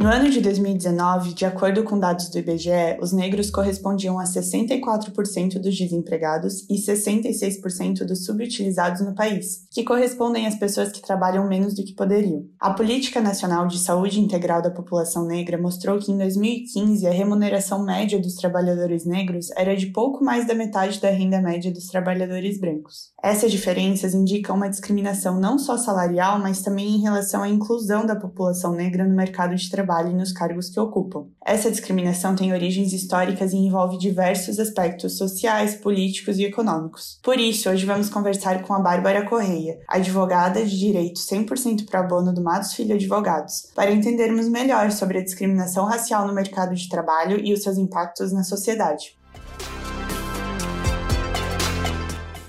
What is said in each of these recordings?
No ano de 2019, de acordo com dados do IBGE, os negros correspondiam a 64% dos desempregados e 66% dos subutilizados no país, que correspondem às pessoas que trabalham menos do que poderiam. A Política Nacional de Saúde Integral da População Negra mostrou que em 2015 a remuneração média dos trabalhadores negros era de pouco mais da metade da renda média dos trabalhadores brancos. Essas diferenças indicam uma discriminação não só salarial, mas também em relação à inclusão da população negra no mercado de trabalho trabalho e nos cargos que ocupam. Essa discriminação tem origens históricas e envolve diversos aspectos sociais, políticos e econômicos. Por isso, hoje vamos conversar com a Bárbara Correia, advogada de direito 100% pro bono do Matos Filho Advogados, para entendermos melhor sobre a discriminação racial no mercado de trabalho e os seus impactos na sociedade.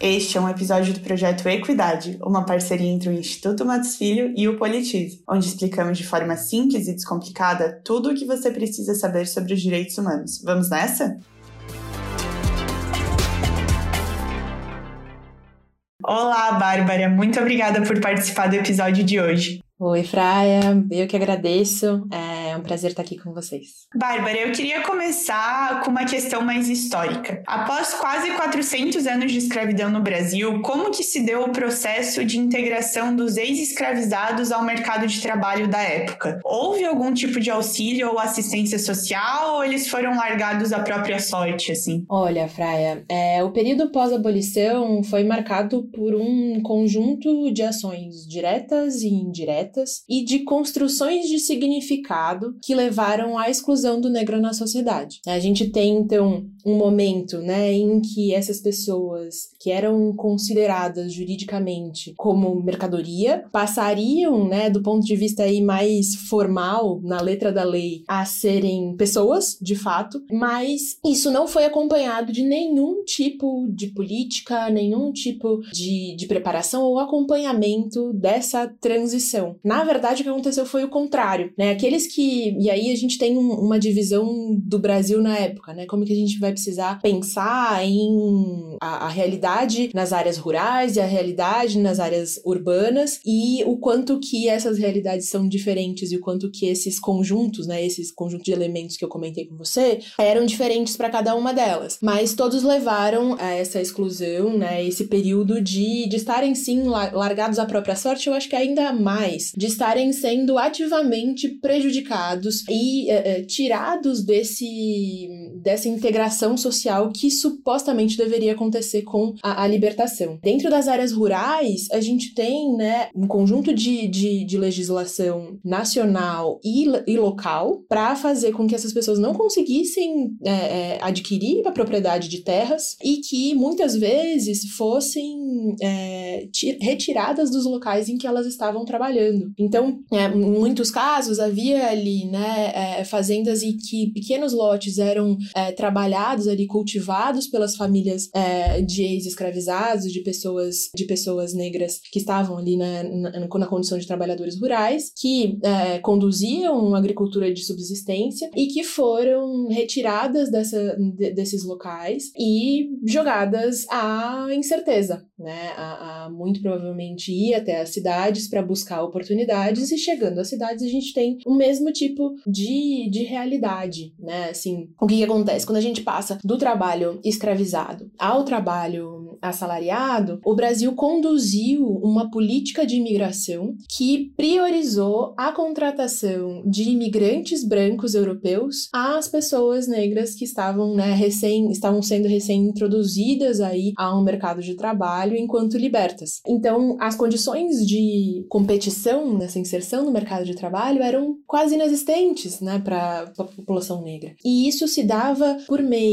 Este é um episódio do projeto Equidade, uma parceria entre o Instituto Matos Filho e o Politize, onde explicamos de forma simples e descomplicada tudo o que você precisa saber sobre os direitos humanos. Vamos nessa? Olá, Bárbara, muito obrigada por participar do episódio de hoje. Oi, Fraia, eu que agradeço. É um prazer estar aqui com vocês. Bárbara, eu queria começar com uma questão mais histórica. Após quase 400 anos de escravidão no Brasil, como que se deu o processo de integração dos ex-escravizados ao mercado de trabalho da época? Houve algum tipo de auxílio ou assistência social ou eles foram largados à própria sorte, assim? Olha, Fraia, é, o período pós-abolição foi marcado por um conjunto de ações diretas e indiretas e de construções de significado que levaram à exclusão do negro na sociedade. A gente tem, então, um momento, né, em que essas pessoas que eram consideradas juridicamente como mercadoria passariam, né, do ponto de vista aí mais formal, na letra da lei, a serem pessoas, de fato, mas isso não foi acompanhado de nenhum tipo de política, nenhum tipo de, de preparação ou acompanhamento dessa transição. Na verdade, o que aconteceu foi o contrário, né, aqueles que e aí a gente tem um, uma divisão do Brasil na época, né? Como que a gente vai precisar pensar em a, a realidade nas áreas rurais e a realidade nas áreas urbanas e o quanto que essas realidades são diferentes e o quanto que esses conjuntos, né, esses conjuntos de elementos que eu comentei com você, eram diferentes para cada uma delas. Mas todos levaram a essa exclusão, né, esse período de, de estarem sim largados à própria sorte, eu acho que ainda mais, de estarem sendo ativamente prejudicados e é, tirados desse dessa integração social que supostamente deveria acontecer com a, a, libertação. Dentro das áreas rurais, a gente tem né, um conjunto de, de, de legislação nacional e, e local para fazer com que essas pessoas não conseguissem é, é, adquirir a propriedade de terras e que muitas vezes fossem é, retiradas dos locais em que elas estavam trabalhando. Então, em muitos casos, havia ali né, é, fazendas e que pequenos lotes eram é, trabalhados ali, cultivados pelas famílias é, de ex-escravizados, de pessoas, de pessoas negras que estavam ali na, na, na condição de trabalhadores rurais, que é, conduziam uma agricultura de subsistência e que foram retiradas dessa, de, desses locais e jogadas à incerteza, né, a, a muito provavelmente ir até as cidades para buscar oportunidades e chegando às cidades a gente tem o mesmo tipo de, de realidade, né? Assim, o que, que acontece? Quando a gente passa do trabalho escravizado ao trabalho assalariado, o Brasil conduziu uma política de imigração que priorizou a contratação de imigrantes brancos europeus às pessoas negras que estavam, né, recém, estavam sendo recém-introduzidas aí a um mercado de trabalho enquanto libertas. Então, as condições de competição nessa inserção no mercado de trabalho eram quase inexistentes né, para a população negra. E isso se dava por meio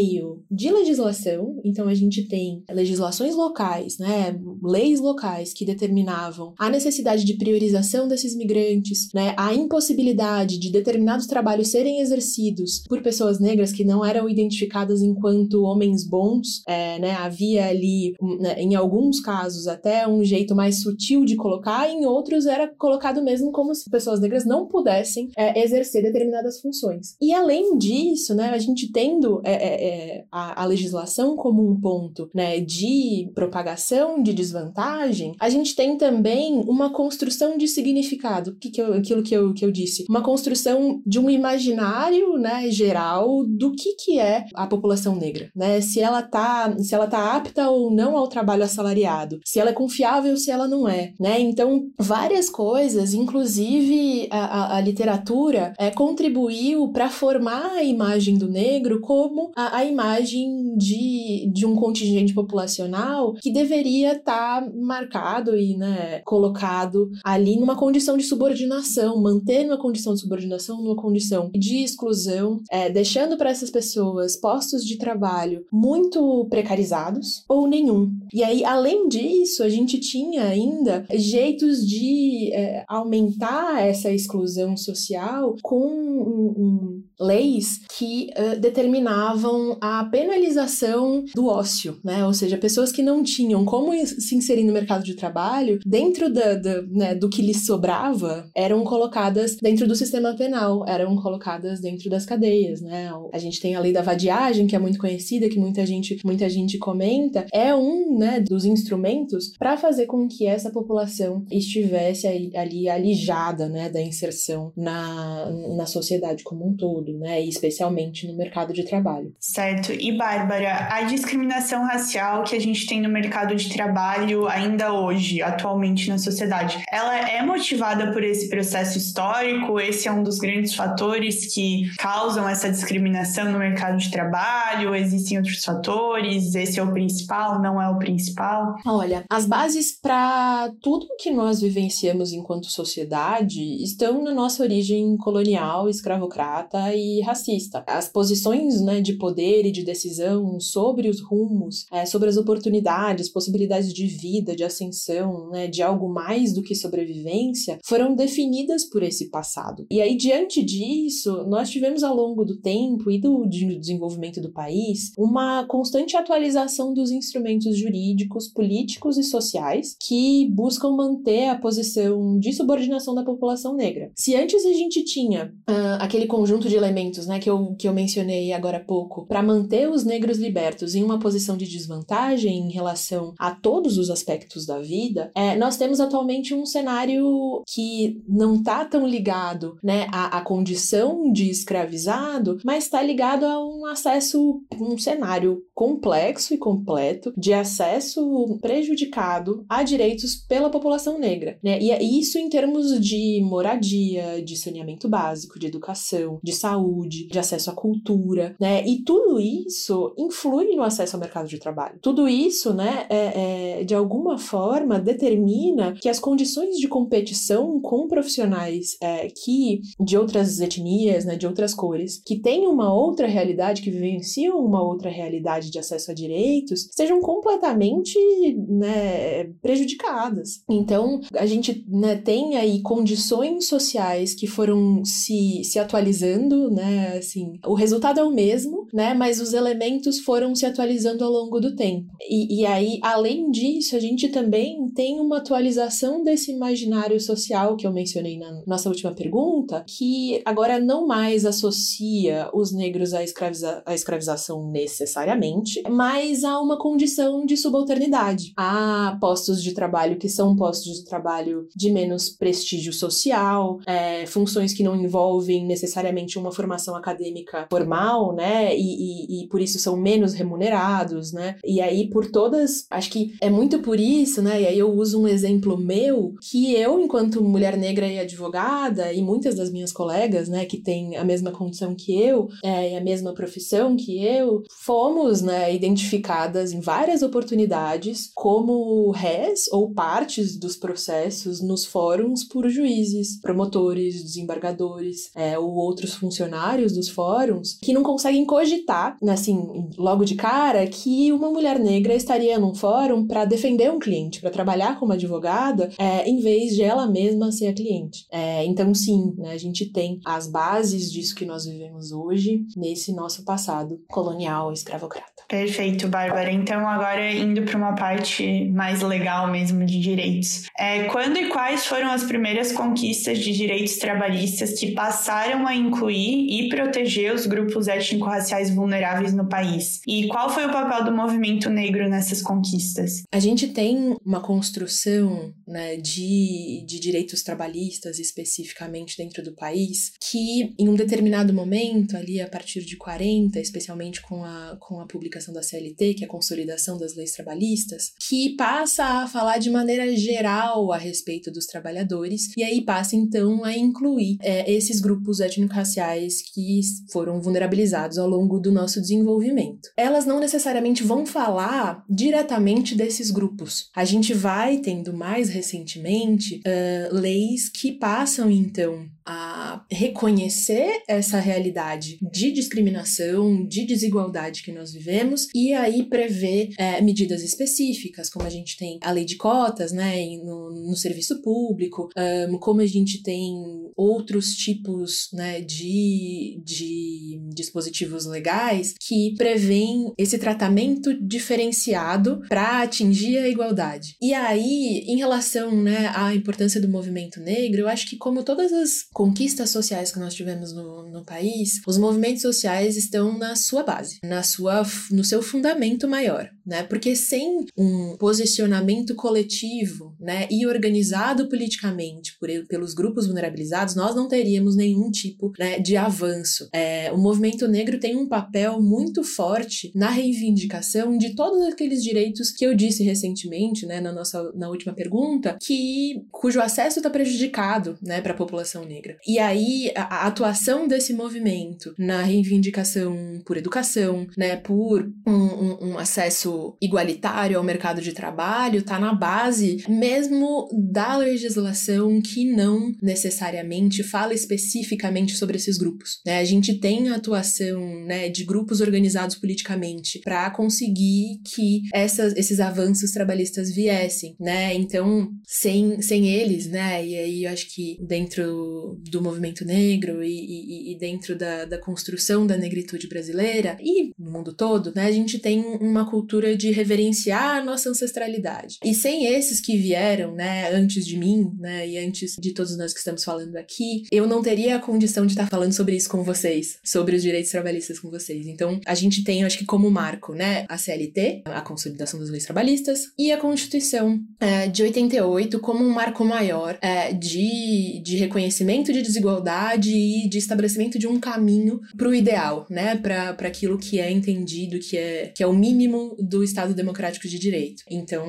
de legislação, então a gente tem legislações locais, né, leis locais que determinavam a necessidade de priorização desses migrantes, né, a impossibilidade de determinados trabalhos serem exercidos por pessoas negras que não eram identificadas enquanto homens bons, é, né, havia ali, né, em alguns casos, até um jeito mais sutil de colocar, em outros era colocado mesmo como se pessoas negras não pudessem é, exercer determinadas funções. E além disso, né, a gente tendo é, é, a, a, legislação como um ponto né, de propagação de desvantagem, a gente tem também uma construção de significado, que, que eu, aquilo que eu, que eu disse, uma construção de um imaginário né, geral do que, que é a população negra, né? Se ela tá, se ela tá apta ou não ao trabalho assalariado, se ela é confiável, se ela não é, né? Então, várias coisas, inclusive a, a, a literatura, é, contribuiu para formar a imagem do negro como a, a, imagem de, de um contingente populacional que deveria estar tá marcado e né, colocado ali numa condição de subordinação, manter uma condição de subordinação, numa condição de exclusão, é, deixando para essas pessoas postos de trabalho muito precarizados ou nenhum. E aí, além disso, a gente tinha ainda jeitos de é, aumentar essa exclusão social com um, um, leis que uh, determinavam a penalização do ócio, né? Ou seja, pessoas que não tinham como se inserir no mercado de trabalho, dentro da, da, né, do que lhes sobrava, eram colocadas dentro do sistema penal, eram colocadas dentro das cadeias, né? A gente tem a lei da vadiagem, que é muito conhecida, que muita gente, muita gente comenta, é um né, dos instrumentos para fazer com que essa população estivesse ali alijada né, da inserção na, na sociedade como um todo todo, né? E especialmente no mercado de trabalho. Certo. E Bárbara, a discriminação racial que a gente tem no mercado de trabalho ainda hoje, atualmente na sociedade, ela é motivada por esse processo histórico? Esse é um dos grandes fatores que causam essa discriminação no mercado de trabalho? Existem outros fatores? Esse é o principal? Não é o principal? Olha, as bases para tudo que nós vivenciamos enquanto sociedade estão na nossa origem colonial, escravocrata e racista. As posições né, de poder e de decisão sobre os rumos, é, sobre as oportunidades, possibilidades de vida, de ascensão, né, de algo mais do que sobrevivência, foram definidas por esse passado. E aí, diante disso, nós tivemos ao longo do tempo e do desenvolvimento do país uma constante atualização dos instrumentos jurídicos, políticos e sociais que buscam manter a posição de subordinação da população negra. Se antes a gente tinha uh, aquele conjunto de elementos né, que, eu, que eu mencionei agora há pouco, para manter os negros libertos em uma posição de desvantagem em relação a todos os aspectos da vida, é, nós temos atualmente um cenário que não está tão ligado né, à, à condição de escravizado, mas está ligado a um acesso, um cenário complexo e completo de acesso prejudicado a direitos pela população negra. Né? E é isso em termos de moradia, de saneamento básico, de educação, de saúde de acesso à cultura, né? E tudo isso influi no acesso ao mercado de trabalho. Tudo isso, né, é, é, de alguma forma determina que as condições de competição com profissionais é, que de outras etnias, né, de outras cores, que têm uma outra realidade, que vivenciam uma outra realidade de acesso a direitos, sejam completamente né, prejudicadas. Então, a gente né, tem aí condições sociais que foram se, se atualizando né? Assim, o resultado é o mesmo, né? Mas os elementos foram se atualizando ao longo do tempo. E, e aí, além disso, a gente também tem uma atualização desse imaginário social que eu mencionei na nossa última pergunta, que agora não mais associa os negros à, escraviza à escravização necessariamente, mas a uma condição de subalternidade. Há postos de trabalho que são postos de trabalho de menos prestígio social, é, funções que não envolvem necessariamente uma formação acadêmica formal, né? E, e, e, por isso são menos remunerados, né? E aí, por todas. Acho que é muito por isso, né? E aí eu uso um exemplo meu, que eu, enquanto mulher negra e advogada, e muitas das minhas colegas, né, que têm a mesma condição que eu, é, e a mesma profissão que eu, fomos, né, identificadas em várias oportunidades como réis ou partes dos processos nos fóruns por juízes, promotores, desembargadores, é, ou outros funcionários dos fóruns que não conseguem cogitar, né, assim, logo de cara, que uma mulher negra estaria num fórum para defender um cliente, para trabalhar como advogada, é, em vez de ela mesma ser a cliente. É, então, sim, né, a gente tem as bases disso que nós vivemos hoje nesse nosso passado colonial escravocrata. Perfeito, Bárbara. Então, agora indo para uma parte mais legal mesmo de direitos. É, quando e quais foram as primeiras conquistas de direitos trabalhistas que passaram a incluir e proteger os grupos étnico-raciais vulneráveis no país. E qual foi o papel do movimento negro nessas conquistas? A gente tem uma construção né, de, de direitos trabalhistas especificamente dentro do país que, em um determinado momento, ali a partir de 40, especialmente com a, com a publicação da CLT, que é a consolidação das leis trabalhistas, que passa a falar de maneira geral a respeito dos trabalhadores e aí passa então a incluir é, esses grupos étnico-raciais que foram vulnerabilizados ao longo do nosso desenvolvimento. Elas não necessariamente vão falar diretamente desses grupos. A gente vai tendo mais recentemente uh, leis que passam então a reconhecer essa realidade de discriminação, de desigualdade que nós vivemos e aí prever é, medidas específicas, como a gente tem a lei de cotas, né, no, no serviço público, um, como a gente tem outros tipos, né, de, de dispositivos legais que prevêem esse tratamento diferenciado para atingir a igualdade. E aí, em relação, né, à importância do movimento negro, eu acho que como todas as conquistas sociais que nós tivemos no, no país, os movimentos sociais estão na sua base, na sua, no seu fundamento maior, né? Porque sem um posicionamento coletivo, né, e organizado politicamente por, pelos grupos vulnerabilizados, nós não teríamos nenhum tipo né, de avanço. É, o movimento negro tem um papel muito forte na reivindicação de todos aqueles direitos que eu disse recentemente, né, na nossa na última pergunta, que cujo acesso está prejudicado, né, para a população negra. E aí, a, a, atuação desse movimento na reivindicação por educação, né, por um, um, um acesso igualitário ao mercado de trabalho, está na base mesmo da legislação que não necessariamente fala especificamente sobre esses grupos. Né? A gente tem a atuação né, de grupos organizados politicamente para conseguir que essas, esses avanços trabalhistas viessem, né? Então, sem, sem eles, né? E aí eu acho que dentro do movimento negro e, e, e dentro da, da, construção da negritude brasileira e no mundo todo, né, a gente tem uma cultura de reverenciar a nossa ancestralidade. E sem esses que vieram, né, antes de mim, né, e antes de todos nós que estamos falando aqui, eu não teria a condição de estar falando sobre isso com vocês, sobre os direitos trabalhistas com vocês. Então, a gente tem, acho que como marco, né, a CLT, a Consolidação das Leis Trabalhistas, e a Constituição é, de 88 como um marco maior é, de, de reconhecimento de desigualdade e de estabelecimento de um caminho para o ideal, né? Para aquilo que é entendido, que é, que é o mínimo do Estado democrático de direito. Então,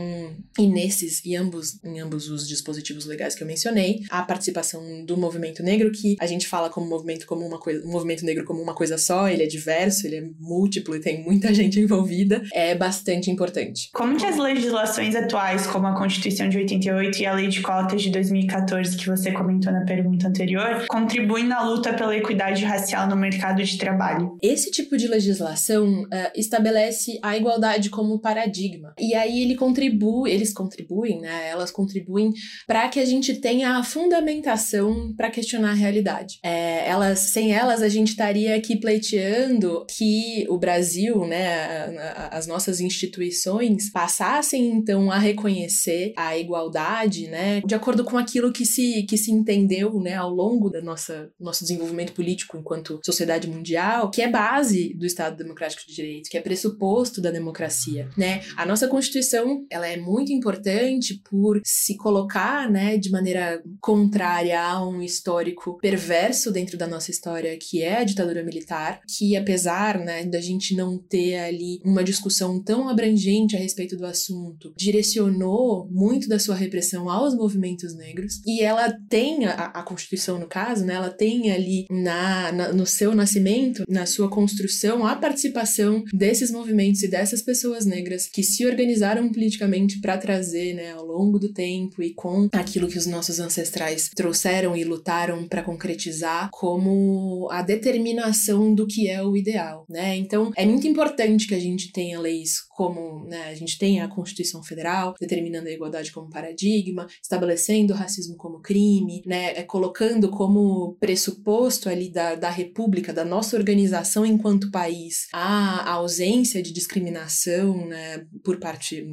e nesses, e ambos, em ambos os dispositivos legais que eu mencionei, a participação do movimento negro, que a gente fala como movimento como uma coisa, um movimento negro como uma coisa só, ele é diverso, ele é múltiplo e tem muita gente envolvida, é bastante importante. Como que as legislações atuais, como a Constituição de 88 e a Lei de Cotas de 2014, que você comentou na pergunta anterior, anterior, contribuem na luta pela equidade racial no mercado de trabalho. Esse tipo de legislação uh, estabelece a igualdade como paradigma. E aí ele contribui, eles contribuem, né? Elas contribuem para que a gente tenha a fundamentação para questionar a realidade. É, elas, sem elas, a gente estaria aqui pleiteando que o Brasil, né, as nossas instituições passassem então a reconhecer a igualdade, né, de acordo com aquilo que se que se entendeu, né, ao longo da nossa nosso desenvolvimento político enquanto sociedade mundial, que é base do Estado Democrático de Direito, que é pressuposto da democracia, né? A nossa Constituição, ela é muito importante por se colocar, né, de maneira contrária a um histórico perverso dentro da nossa história, que é a ditadura militar, que apesar, né, da gente não ter ali uma discussão tão abrangente a respeito do assunto, direcionou muito da sua repressão aos movimentos negros, e ela tem a, a Constituição Constituição, no caso, né, ela tem ali na, na, no seu nascimento, na sua construção, a participação desses movimentos e dessas pessoas negras que se organizaram politicamente para trazer, né, ao longo do tempo e com aquilo que os nossos ancestrais trouxeram e lutaram para concretizar como a determinação do que é o ideal, né? Então, é muito importante que a gente tenha leis como né, a gente tem a Constituição Federal determinando a igualdade como paradigma, estabelecendo o racismo como crime, né, é, colocando como pressuposto ali da, da República, da nossa organização enquanto país, a, a ausência de discriminação né, por parte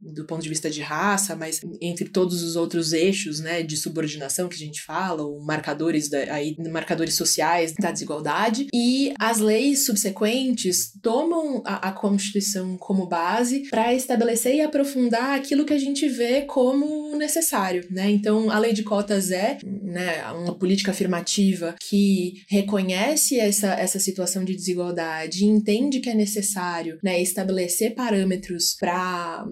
do ponto de vista de raça, mas entre todos os outros eixos né, de subordinação que a gente fala, ou marcadores, da, aí, marcadores sociais da desigualdade, e as leis subsequentes tomam a, a Constituição como base para estabelecer e aprofundar aquilo que a gente vê como necessário, né? Então, a lei de cotas é né, uma política afirmativa que reconhece essa, essa situação de desigualdade entende que é necessário né, estabelecer parâmetros para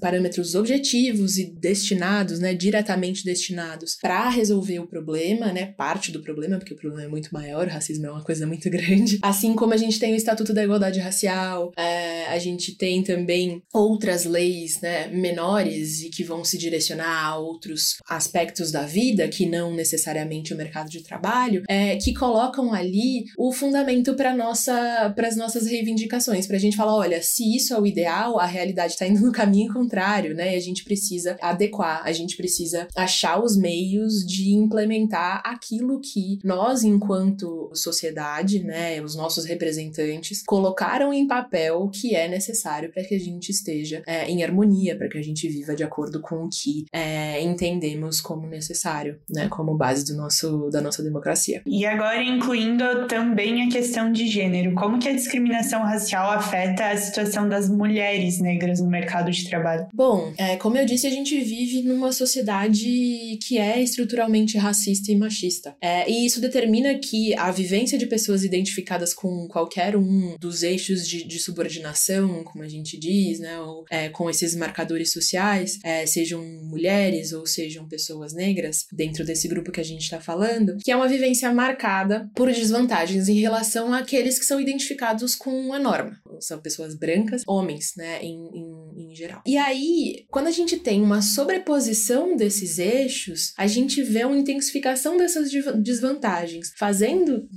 parâmetros objetivos e destinados, né, diretamente destinados para resolver o problema, né, parte do problema, porque o problema é muito maior, o racismo é uma coisa muito grande. Assim como a gente tem o Estatuto da Igualdade Racial, é, a gente tem também outras leis, né, menores e que vão se direcionar a outros aspectos da vida que não necessariamente o mercado de trabalho, é, que colocam ali o fundamento para nossa, para as nossas reivindicações, para a gente falar, olha, se isso é o ideal, a realidade está indo no caminho caminho contrário, né? E a gente precisa adequar, a gente precisa achar os meios de implementar aquilo que nós, enquanto sociedade, né, os nossos representantes, colocaram em papel que é necessário para que a gente esteja é, em harmonia, para que a gente viva de acordo com o que é, entendemos como necessário, né, como base do nosso, da nossa democracia. E agora incluindo também a questão de gênero, como que a discriminação racial afeta a situação das mulheres negras no mercado de trabalho? Bom, é, como eu disse, a gente vive numa sociedade que é estruturalmente racista e machista. É, e isso determina que a vivência de pessoas identificadas com qualquer um dos eixos de, de subordinação, como a gente diz, né, ou é, com esses marcadores sociais, é, sejam mulheres ou sejam pessoas negras, dentro desse grupo que a gente está falando, que é uma vivência marcada por desvantagens em relação àqueles que são identificados com a norma. São pessoas brancas, homens, né, em, em, geral. E aí, quando a gente tem uma sobreposição desses eixos, a gente vê uma intensificação dessas desvantagens, fazendo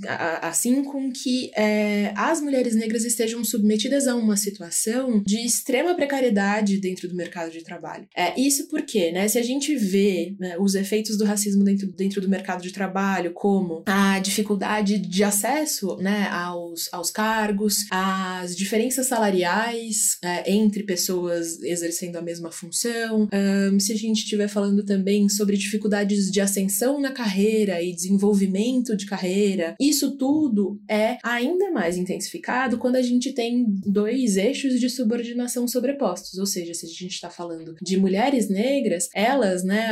assim com que é, as mulheres negras estejam submetidas a uma situação de extrema precariedade dentro do mercado de trabalho. É, isso porque, né, se a gente vê né, os efeitos do racismo dentro, dentro do mercado de trabalho, como a dificuldade de acesso né, aos, aos cargos, as diferenças salariais é, entre pessoas exercendo a mesma função. Um, se a gente estiver falando também sobre dificuldades de ascensão na carreira e desenvolvimento de carreira, isso tudo é ainda mais intensificado quando a gente tem dois eixos de subordinação sobrepostos. Ou seja, se a gente está falando de mulheres negras, elas, né,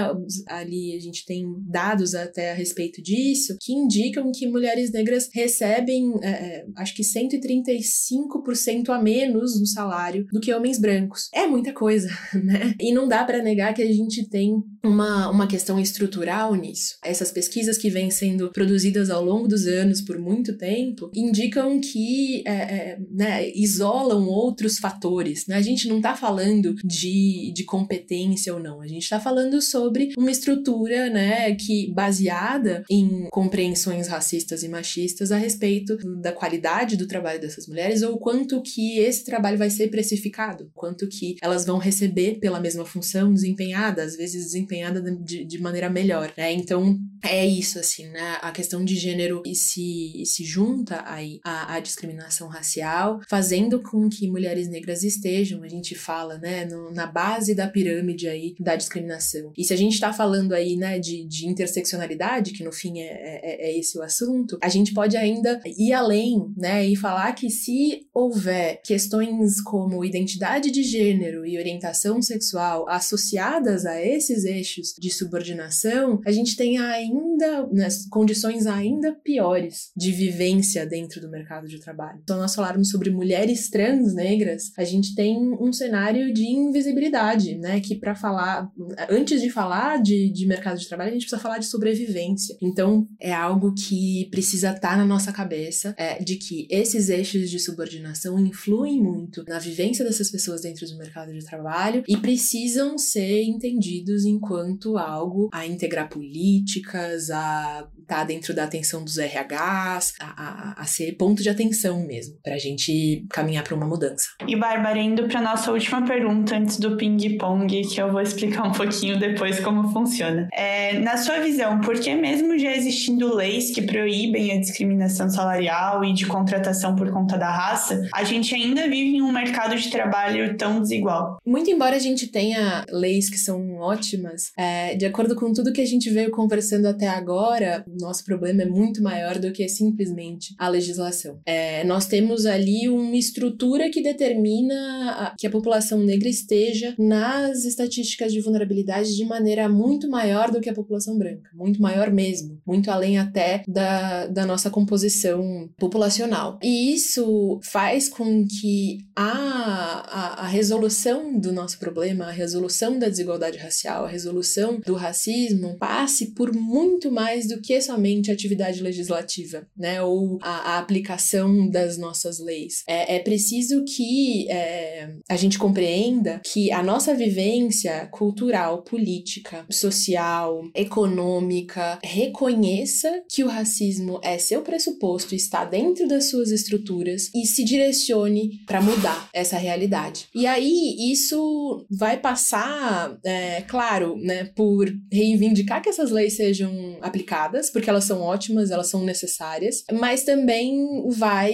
ali a gente tem dados até a respeito disso, que indicam que mulheres negras recebem, é, é acho que 135% a menos no salário do que homens brancos. É muita coisa, né? E não dá para negar que a gente tem uma, uma questão estrutural nisso. Essas pesquisas que vêm sendo produzidas ao longo dos anos por muito tempo indicam que é, é, né, isolam outros fatores. Né? A gente não está falando de, de competência ou não, a gente está falando sobre uma estrutura né, que baseada em compreensões racistas e machistas a respeito da qualidade do trabalho dessas mulheres ou quanto que esse trabalho vai ser precificado, quanto que elas vão receber pela mesma função desempenhada, às vezes desempenhada de, de maneira melhor, né? Então, é isso, assim, né? A questão de gênero se, se junta aí à, à discriminação racial, fazendo com que mulheres negras estejam, a gente fala, né, no, na base da pirâmide aí da discriminação. E se a gente tá falando aí, né, de, de interseccionalidade, que no fim é, é, é esse o assunto, a gente pode ainda ir além, né, e falar que se houver questões como identidade de gênero e orientação sexual associadas a esses eixos de subordinação, a gente tem ainda né, condições ainda piores de vivência dentro do mercado de trabalho. Então, nós falarmos sobre mulheres trans negras, a gente tem um cenário de invisibilidade, né? Que para falar, antes de falar de, de mercado de trabalho, a gente precisa falar de sobrevivência. Então, é algo que precisa estar tá na nossa cabeça, é, de que esses eixos de subordinação influem muito na vivência dessas pessoas dentro do mercado de trabalho e precisam ser entendidos enquanto algo a integrar políticas, a estar tá dentro da atenção dos RHs, a, a, a ser ponto de atenção mesmo, para a gente caminhar para uma mudança. E Bárbara, indo para nossa última pergunta antes do ping-pong, que eu vou explicar um pouquinho depois como funciona. É, na sua visão, por que mesmo já existindo leis que proíbem a discriminação salarial e de contratação por conta da raça, a gente ainda vive em um mercado de trabalho tão desigual? Muito embora a gente tenha leis que são ótimas, é, de acordo com tudo que a gente veio conversando até agora, nosso problema é muito maior do que simplesmente a legislação. É, nós temos ali uma estrutura que determina a, que a população negra esteja nas estatísticas de vulnerabilidade de maneira muito maior do que a população branca, muito maior mesmo, muito além até da, da nossa composição populacional. E isso faz com que a, a, a resolução do nosso problema, a resolução da desigualdade racial, a resolução do racismo passe por muito mais do que somente a atividade legislativa, né? Ou a, a aplicação das nossas leis. É, é preciso que é, a gente compreenda que a nossa vivência cultural, política, social, econômica reconheça que o racismo é seu pressuposto, está dentro das suas estruturas e se direcione para mudar essa realidade. E aí isso vai passar, é, claro, né, por reivindicar que essas leis sejam aplicadas, porque elas são ótimas, elas são necessárias, mas também vai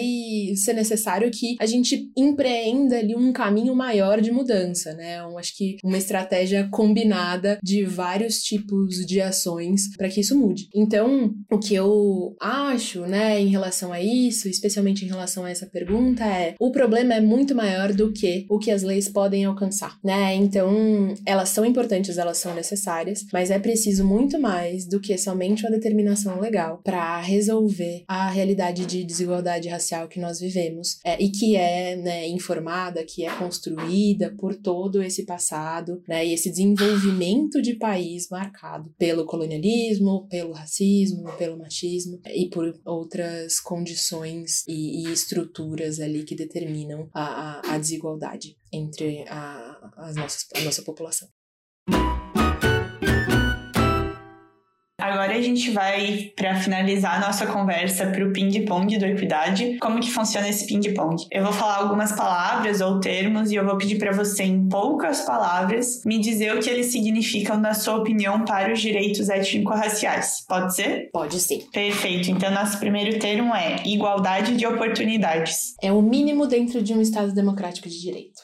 ser necessário que a gente empreenda ali um caminho maior de mudança, né? Eu acho que uma estratégia combinada de vários tipos de ações para que isso mude. Então, o que eu acho, né, em relação a isso, especialmente em relação a essa pergunta, é o problema é muito maior do que o que as leis podem alcançar, né? Então, elas são importantes, elas são necessárias, mas é preciso muito mais do que somente uma determinação legal para resolver a realidade de desigualdade racial que nós vivemos é, e que é né, informada, que é construída por todo esse passado né, e esse desenvolvimento de país marcado pelo colonialismo, pelo racismo, pelo machismo e por outras condições e, e estruturas ali que determinam a, a, a desigualdade entre a, as nossas, a nossa população. Agora a gente vai, para finalizar a nossa conversa, para o ping-pong do Equidade. Como que funciona esse ping-pong? Eu vou falar algumas palavras ou termos e eu vou pedir para você, em poucas palavras, me dizer o que eles significam, na sua opinião, para os direitos étnico-raciais. Pode ser? Pode sim. Perfeito. Então, nosso primeiro termo é igualdade de oportunidades. É o mínimo dentro de um Estado democrático de direito.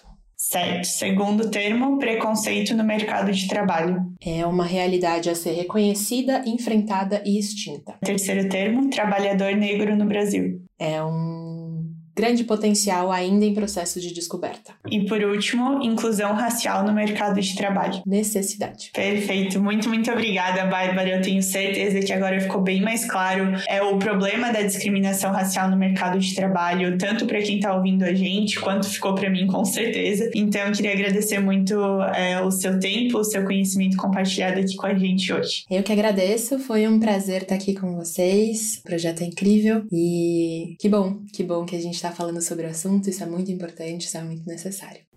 Certo. Segundo termo, preconceito no mercado de trabalho. É uma realidade a ser reconhecida, enfrentada e extinta. Terceiro termo, trabalhador negro no Brasil. É um grande potencial ainda em processo de descoberta. E por último, inclusão racial no mercado de trabalho. Necessidade. Perfeito. Muito, muito obrigada, Bárbara. Eu tenho certeza que agora ficou bem mais claro é o problema da discriminação racial no mercado de trabalho, tanto para quem está ouvindo a gente, quanto ficou para mim, com certeza. Então, eu queria agradecer muito é, o seu tempo, o seu conhecimento compartilhado aqui com a gente hoje. Eu que agradeço. Foi um prazer estar aqui com vocês. O projeto é incrível e que bom, que bom que a gente está está falando sobre o assunto, isso é muito importante, isso é muito necessário.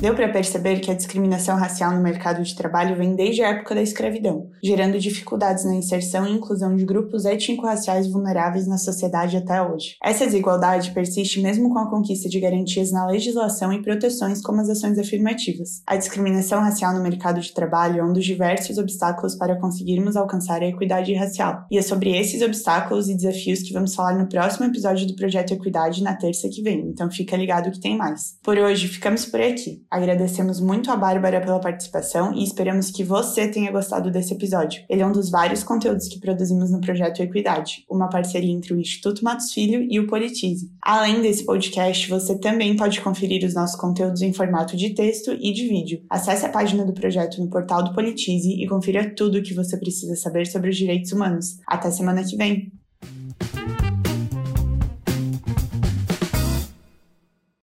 Deu para perceber que a discriminação racial no mercado de trabalho vem desde a época da escravidão, gerando dificuldades na inserção e inclusão de grupos étnico-raciais vulneráveis na sociedade até hoje. Essa desigualdade persiste mesmo com a conquista de garantias na legislação e proteções como as ações afirmativas. A discriminação racial no mercado de trabalho é um dos diversos obstáculos para conseguirmos alcançar a equidade racial. E é sobre esses obstáculos e desafios que vamos falar no próximo episódio do Projeto Equidade na terça que vem, então fica ligado que tem mais. Por hoje, ficamos por aqui. Agradecemos muito a Bárbara pela participação e esperamos que você tenha gostado desse episódio. Ele é um dos vários conteúdos que produzimos no projeto Equidade, uma parceria entre o Instituto Matos Filho e o Politize. Além desse podcast, você também pode conferir os nossos conteúdos em formato de texto e de vídeo. Acesse a página do projeto no portal do Politize e confira tudo o que você precisa saber sobre os direitos humanos. Até semana que vem!